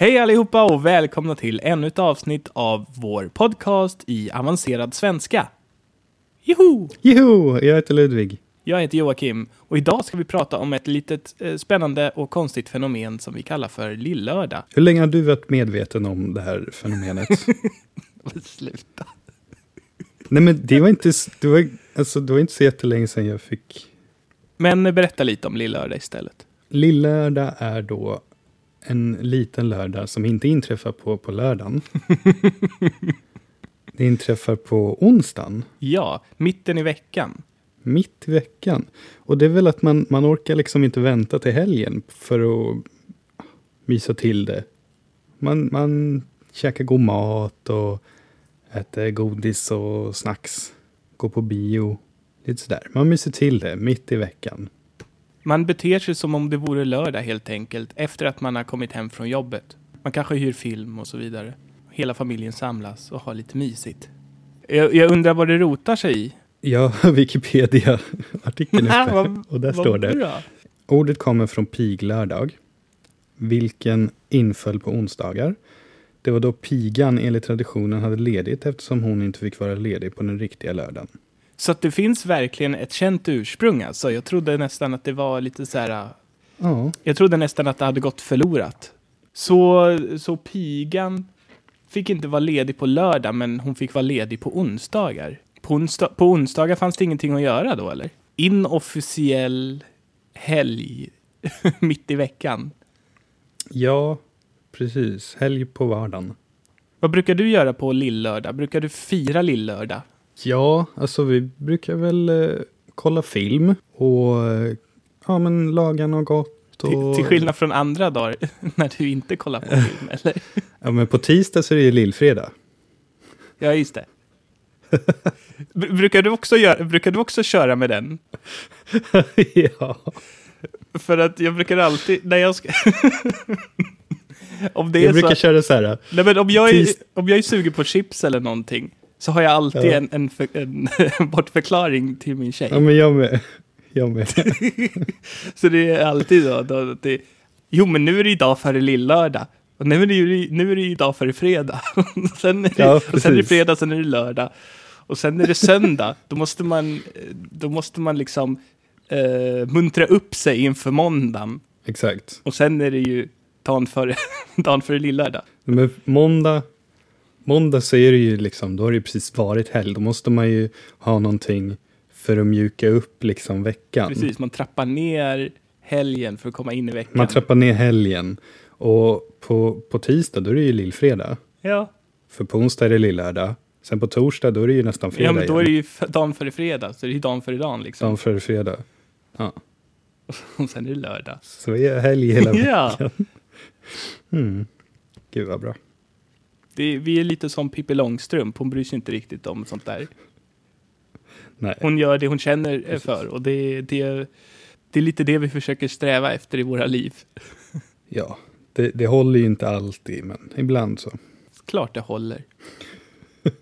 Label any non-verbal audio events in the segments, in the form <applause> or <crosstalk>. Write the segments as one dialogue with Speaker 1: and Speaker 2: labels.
Speaker 1: Hej allihopa och välkomna till ännu ett avsnitt av vår podcast i avancerad svenska. Joho!
Speaker 2: Joho! Jag heter Ludvig.
Speaker 1: Jag heter Joakim och idag ska vi prata om ett litet eh, spännande och konstigt fenomen som vi kallar för lillördag.
Speaker 2: Hur länge har du varit medveten om det här fenomenet? <laughs>
Speaker 1: Sluta.
Speaker 2: Nej men det var inte, det var, alltså, det var inte så jättelänge sedan jag fick...
Speaker 1: Men berätta lite om lillördag istället.
Speaker 2: Lillördag är då en liten lördag som inte inträffar på, på lördagen. <laughs> det inträffar på onsdagen,
Speaker 1: Ja, mitten i veckan.
Speaker 2: mitt i veckan. Och det är väl att man, man orkar liksom inte vänta till helgen för att mysa till det. Man, man käkar god mat och äter godis och snacks. Går på bio. Lite sådär. Man myser till det mitt i veckan.
Speaker 1: Man beter sig som om det vore lördag helt enkelt, efter att man har kommit hem från jobbet. Man kanske hyr film och så vidare. Hela familjen samlas och har lite mysigt. Jag, jag undrar vad det rotar sig i.
Speaker 2: Har <laughs> Wikipedia-artikeln <laughs> uppe. Och där står det.
Speaker 1: bra.
Speaker 2: Ordet kommer från piglördag, vilken inföll på onsdagar. Det var då pigan enligt traditionen hade ledigt eftersom hon inte fick vara ledig på den riktiga lördagen.
Speaker 1: Så att det finns verkligen ett känt ursprung alltså. Jag trodde nästan att det var lite så här...
Speaker 2: Ja,
Speaker 1: Jag trodde nästan att det hade gått förlorat. Så, så pigan fick inte vara ledig på lördag, men hon fick vara ledig på onsdagar. På, onsdag, på onsdagar fanns det ingenting att göra då, eller? Inofficiell helg <laughs> mitt i veckan.
Speaker 2: ja precis. Helg på vardagen.
Speaker 1: Vad brukar du göra på lillördag? Brukar du fira lillördag?
Speaker 2: Ja, alltså vi brukar väl eh, kolla film och eh, ja, men laga något gott.
Speaker 1: Till,
Speaker 2: Och,
Speaker 1: till skillnad från andra dagar <laughs> när du inte kollar på film, <laughs> eller?
Speaker 2: Ja, men på tisdag så är det ju lillfredag.
Speaker 1: Ja, just det. Br- Brukar du, också göra, brukar du också köra med den? <laughs>
Speaker 2: ja.
Speaker 1: För att jag brukar alltid, när jag ska... om det är
Speaker 2: Jag brukar
Speaker 1: så,
Speaker 2: köra så här.
Speaker 1: nej men om jag, är, om jag är sugen på chips eller någonting, så har jag alltid
Speaker 2: Ja.
Speaker 1: en, en, för, en <laughs> bortförklaring till min tjej.
Speaker 2: Ja, men jag med. Jag med. <laughs>
Speaker 1: Så det är alltid då, då det, jo men nu är det idag före lillördag. Och nu är det ju nu är det idag före fredag. Och <laughs> sen, är det,
Speaker 2: Ja,
Speaker 1: och sen är det fredag, sen är det lördag. Och sen är det söndag. Då måste man, då måste man liksom eh, muntra upp sig inför måndagen.
Speaker 2: Exakt.
Speaker 1: Och sen är det ju dagen före, dagen före lillördag.
Speaker 2: Men måndag, måndag så är det ju liksom, då har det ju precis varit helg. Då måste man ju ha någonting för att mjuka upp liksom veckan.
Speaker 1: Precis, man trappar ner helgen för att komma in i veckan.
Speaker 2: Man trappar ner helgen. Och på, på tisdag då är det ju lillfredag.
Speaker 1: Ja,
Speaker 2: För på onsdag är det lillördag. Sen på torsdag då är det ju nästan fredag
Speaker 1: ja men då är det ju dagen före fredag, så det är ju dagen före dagen liksom.
Speaker 2: Dagen före fredag. Ja, <laughs>
Speaker 1: Och sen är det lördag.
Speaker 2: så är helg hela <laughs>
Speaker 1: Ja.
Speaker 2: veckan. <laughs> Mm. Gud vad bra.
Speaker 1: Det, vi är lite som Pippi Långstrump, hon bryr sig inte riktigt om sånt där.
Speaker 2: Nej.
Speaker 1: Hon gör det hon känner eh, för och det, det, det är lite det vi försöker sträva efter i våra liv. <laughs>
Speaker 2: Ja, det, det håller ju inte alltid, men ibland så.
Speaker 1: Klart det håller. <laughs>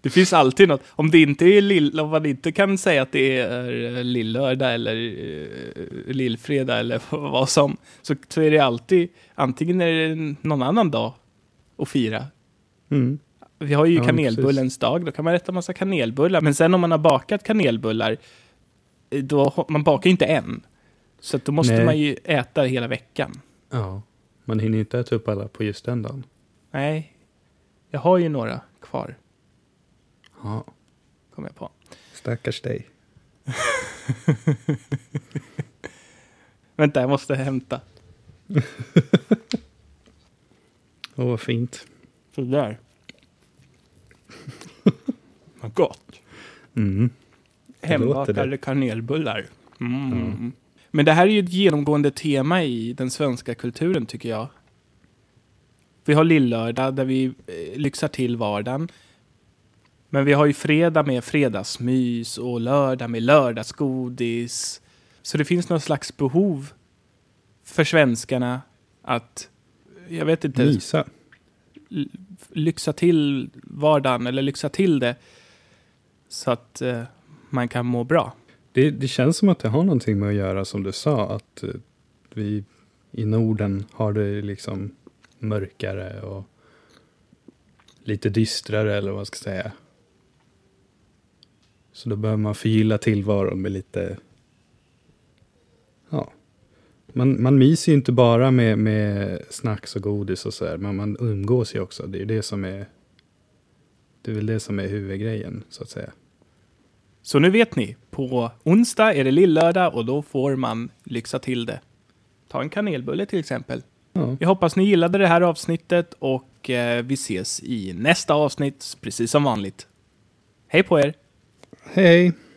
Speaker 1: Det finns alltid något, om det inte är lill, om man inte kan säga att det är eh, lillördag eller uh, lillfredag eller <laughs> vad som, så, så är det alltid, antingen är det någon annan dag att fira.
Speaker 2: Mm.
Speaker 1: Vi har ju
Speaker 2: Ja,
Speaker 1: kanelbullens dag, då kan man äta massa kanelbullar. Men sen om man har bakat kanelbullar, eh, då, man bakar ju inte en. Så då måste
Speaker 2: Nej.
Speaker 1: man ju äta hela veckan.
Speaker 2: Ja, man hinner inte äta upp alla på just den dagen.
Speaker 1: Nej, jag har ju några kvar,
Speaker 2: Ja,
Speaker 1: kom jag på.
Speaker 2: stackars dig. <laughs>
Speaker 1: Vänta, jag måste hämta. <laughs>
Speaker 2: Åh, vad fint.
Speaker 1: Sådär. <laughs> Vad gott.
Speaker 2: Mm.
Speaker 1: Hembakade kanelbullar. Mm. Men det här är ju ett genomgående tema i den svenska kulturen tycker jag. Vi har lillördag där vi eh, lyxar till vardagen. Men vi har ju fredag med fredagsmys och lördag med lördagsgodis. Så det finns någon slags behov för svenskarna att, jag vet inte,
Speaker 2: Mysa.
Speaker 1: lyxa till vardagen eller lyxa till det så att eh, man kan må bra.
Speaker 2: Det, det känns som att det har någonting med att göra som du sa, att eh, vi i Norden har det liksom mörkare och lite dystrare eller vad man ska säga. Så då behöver man förgylla tillvaron med lite... Man, man myser ju inte bara med, med snacks och godis och sådär, men man umgås ju också. Det är ju det som är... Det är väl det som är huvudgrejen, så att säga.
Speaker 1: Så nu vet ni, på onsdag är det lillördag och då får man lyxa till det. Ta en kanelbulle till exempel.
Speaker 2: Ja.
Speaker 1: Jag hoppas ni gillade det här avsnittet och eh, vi ses i nästa avsnitt, precis som vanligt. Hej på er!
Speaker 2: Hej!